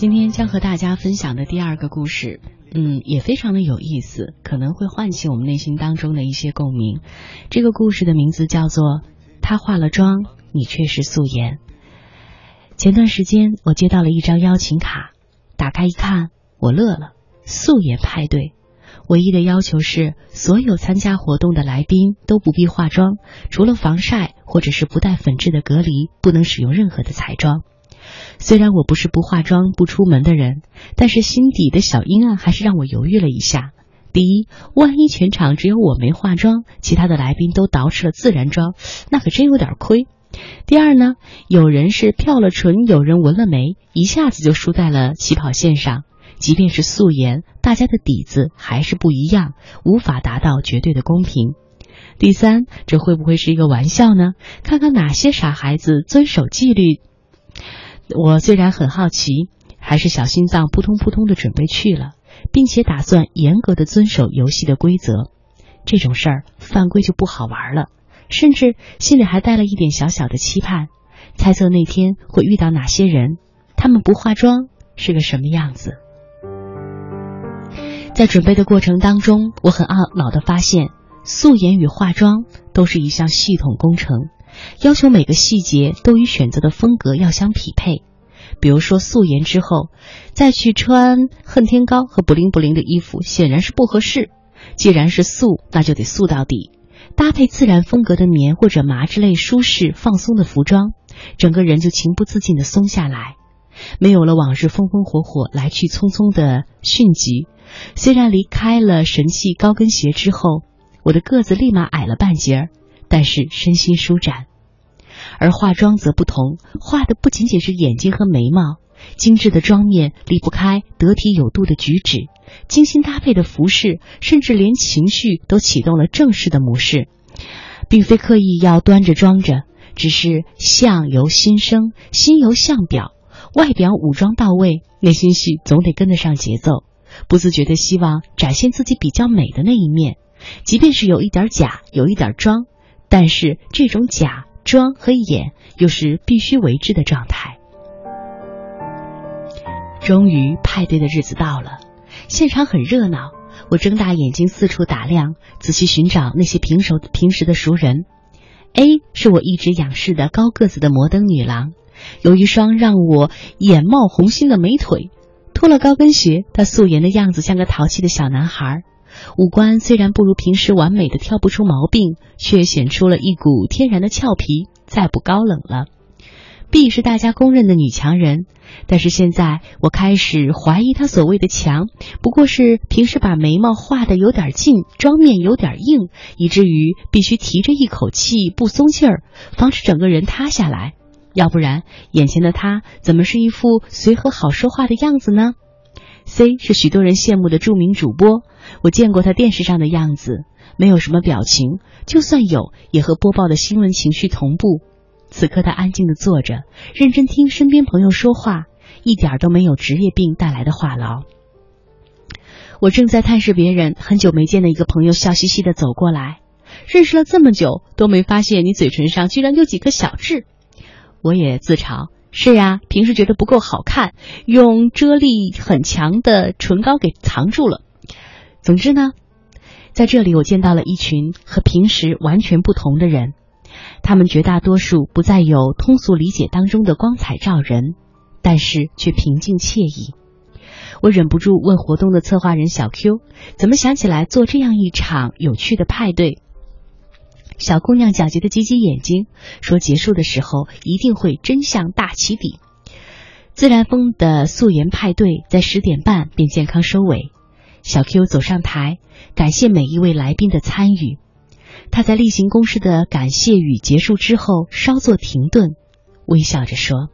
今天将和大家分享的第二个故事，嗯，也非常的有意思，可能会唤起我们内心当中的一些共鸣。这个故事的名字叫做《他化了妆，你却是素颜》。前段时间我接到了一张邀请卡，打开一看，我乐了。素颜派对，唯一的要求是所有参加活动的来宾都不必化妆，除了防晒或者是不带粉质的隔离，不能使用任何的彩妆。虽然我不是不化妆不出门的人，但是心底的小阴暗还是让我犹豫了一下。第一，万一全场只有我没化妆，其他的来宾都捯饬了自然妆，那可真有点亏。第二呢，有人是漂了唇，有人纹了眉，一下子就输在了起跑线上。即便是素颜，大家的底子还是不一样，无法达到绝对的公平。第三，这会不会是一个玩笑呢？看看哪些傻孩子遵守纪律。我虽然很好奇，还是小心脏扑通扑通的准备去了，并且打算严格的遵守游戏的规则。这种事儿犯规就不好玩了，甚至心里还带了一点小小的期盼，猜测那天会遇到哪些人，他们不化妆是个什么样子。在准备的过程当中，我很懊恼的发现，素颜与化妆都是一项系统工程。要求每个细节都与选择的风格要相匹配，比如说素颜之后再去穿恨天高和不灵不灵的衣服，显然是不合适。既然是素，那就得素到底。搭配自然风格的棉或者麻之类舒适放松的服装，整个人就情不自禁的松下来，没有了往日风风火火来去匆匆的迅疾。虽然离开了神器高跟鞋之后，我的个子立马矮了半截儿。但是身心舒展，而化妆则不同，画的不仅仅是眼睛和眉毛，精致的妆面离不开得体有度的举止，精心搭配的服饰，甚至连情绪都启动了正式的模式，并非刻意要端着装着，只是相由心生，心由相表，外表武装到位，内心戏总得跟得上节奏，不自觉的希望展现自己比较美的那一面，即便是有一点假，有一点装。但是这种假装和演又是必须为之的状态。终于派对的日子到了，现场很热闹。我睁大眼睛四处打量，仔细寻找那些平熟平时的熟人。A 是我一直仰视的高个子的摩登女郎，有一双让我眼冒红心的美腿。脱了高跟鞋，她素颜的样子像个淘气的小男孩。五官虽然不如平时完美的挑不出毛病，却显出了一股天然的俏皮，再不高冷了。B 是大家公认的女强人，但是现在我开始怀疑她所谓的强，不过是平时把眉毛画的有点近，妆面有点硬，以至于必须提着一口气不松劲儿，防止整个人塌下来。要不然，眼前的她怎么是一副随和好说话的样子呢？C 是许多人羡慕的著名主播。我见过他电视上的样子，没有什么表情，就算有，也和播报的新闻情绪同步。此刻他安静的坐着，认真听身边朋友说话，一点都没有职业病带来的话痨。我正在探视别人，很久没见的一个朋友笑嘻嘻的走过来，认识了这么久都没发现你嘴唇上居然有几颗小痣。我也自嘲：是呀，平时觉得不够好看，用遮力很强的唇膏给藏住了。总之呢，在这里我见到了一群和平时完全不同的人，他们绝大多数不再有通俗理解当中的光彩照人，但是却平静惬意。我忍不住问活动的策划人小 Q，怎么想起来做这样一场有趣的派对？小姑娘皎洁的挤挤眼睛，说：“结束的时候一定会真相大起底。”自然风的素颜派对在十点半便健康收尾。小 Q 走上台，感谢每一位来宾的参与。他在例行公事的感谢语结束之后，稍作停顿，微笑着说：“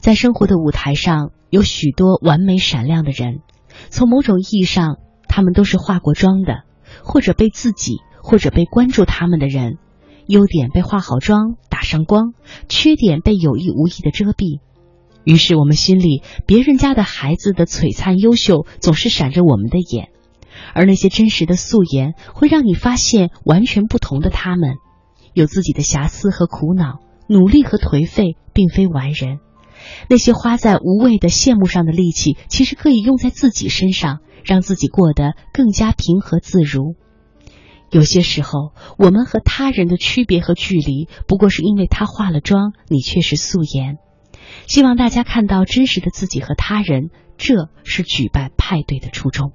在生活的舞台上，有许多完美闪亮的人。从某种意义上，他们都是化过妆的，或者被自己，或者被关注他们的人。优点被化好妆打上光，缺点被有意无意的遮蔽。”于是我们心里，别人家的孩子的璀璨优秀总是闪着我们的眼，而那些真实的素颜会让你发现完全不同的他们，有自己的瑕疵和苦恼，努力和颓废并非完人。那些花在无谓的羡慕上的力气，其实可以用在自己身上，让自己过得更加平和自如。有些时候，我们和他人的区别和距离，不过是因为他化了妆，你却是素颜。希望大家看到真实的自己和他人，这是举办派对的初衷。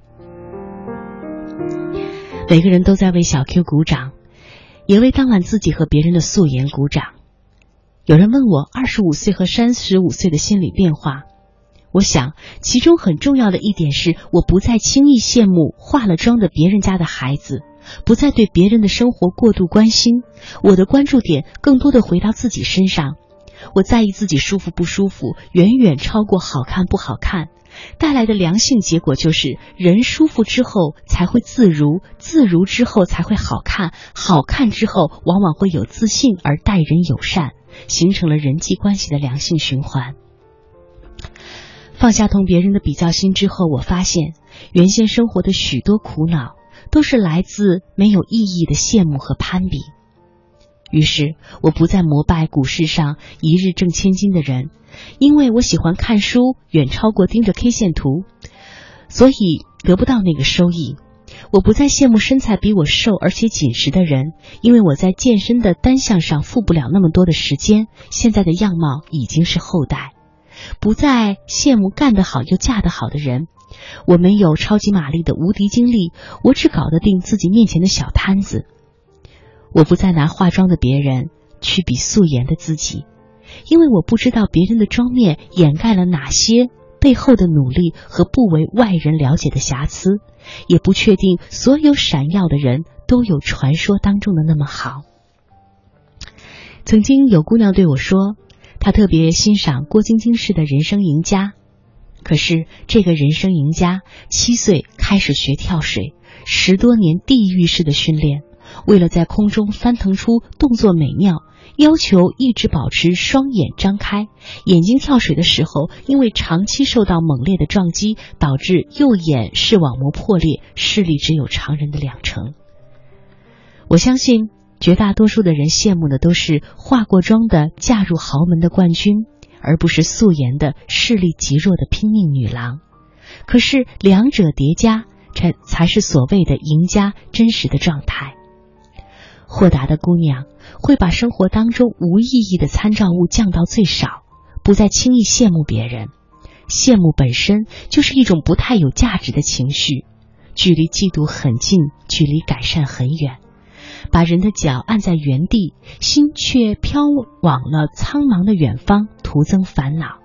每个人都在为小 Q 鼓掌，也为当晚自己和别人的素颜鼓掌。有人问我二十五岁和三十五岁的心理变化，我想其中很重要的一点是，我不再轻易羡慕化了妆的别人家的孩子，不再对别人的生活过度关心，我的关注点更多的回到自己身上。我在意自己舒服不舒服，远远超过好看不好看。带来的良性结果就是，人舒服之后才会自如，自如之后才会好看，好看之后往往会有自信而待人友善。形成了人际关系的良性循环。放下同别人的比较心之后，我发现原先生活的许多苦恼都是来自没有意义的羡慕和攀比。于是，我不再膜拜股市上一日挣千金的人，因为我喜欢看书远超过盯着 K 线图，所以得不到那个收益。我不再羡慕身材比我瘦而且紧实的人，因为我在健身的单项上付不了那么多的时间。现在的样貌已经是后代，不再羡慕干得好又嫁得好的人。我没有超级玛丽的无敌精力，我只搞得定自己面前的小摊子。我不再拿化妆的别人去比素颜的自己，因为我不知道别人的妆面掩盖了哪些背后的努力和不为外人了解的瑕疵。也不确定所有闪耀的人都有传说当中的那么好。曾经有姑娘对我说，她特别欣赏郭晶晶式的人生赢家。可是这个人生赢家七岁开始学跳水，十多年地狱式的训练，为了在空中翻腾出动作美妙。要求一直保持双眼张开，眼睛跳水的时候，因为长期受到猛烈的撞击，导致右眼视网膜破裂，视力只有常人的两成。我相信绝大多数的人羡慕的都是化过妆的嫁入豪门的冠军，而不是素颜的视力极弱的拼命女郎。可是两者叠加，才才是所谓的赢家真实的状态。豁达的姑娘。会把生活当中无意义的参照物降到最少，不再轻易羡慕别人。羡慕本身就是一种不太有价值的情绪，距离嫉妒很近，距离改善很远。把人的脚按在原地，心却飘往了苍茫的远方，徒增烦恼。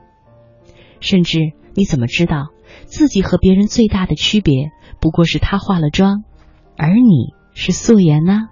甚至你怎么知道自己和别人最大的区别，不过是他化了妆，而你是素颜呢？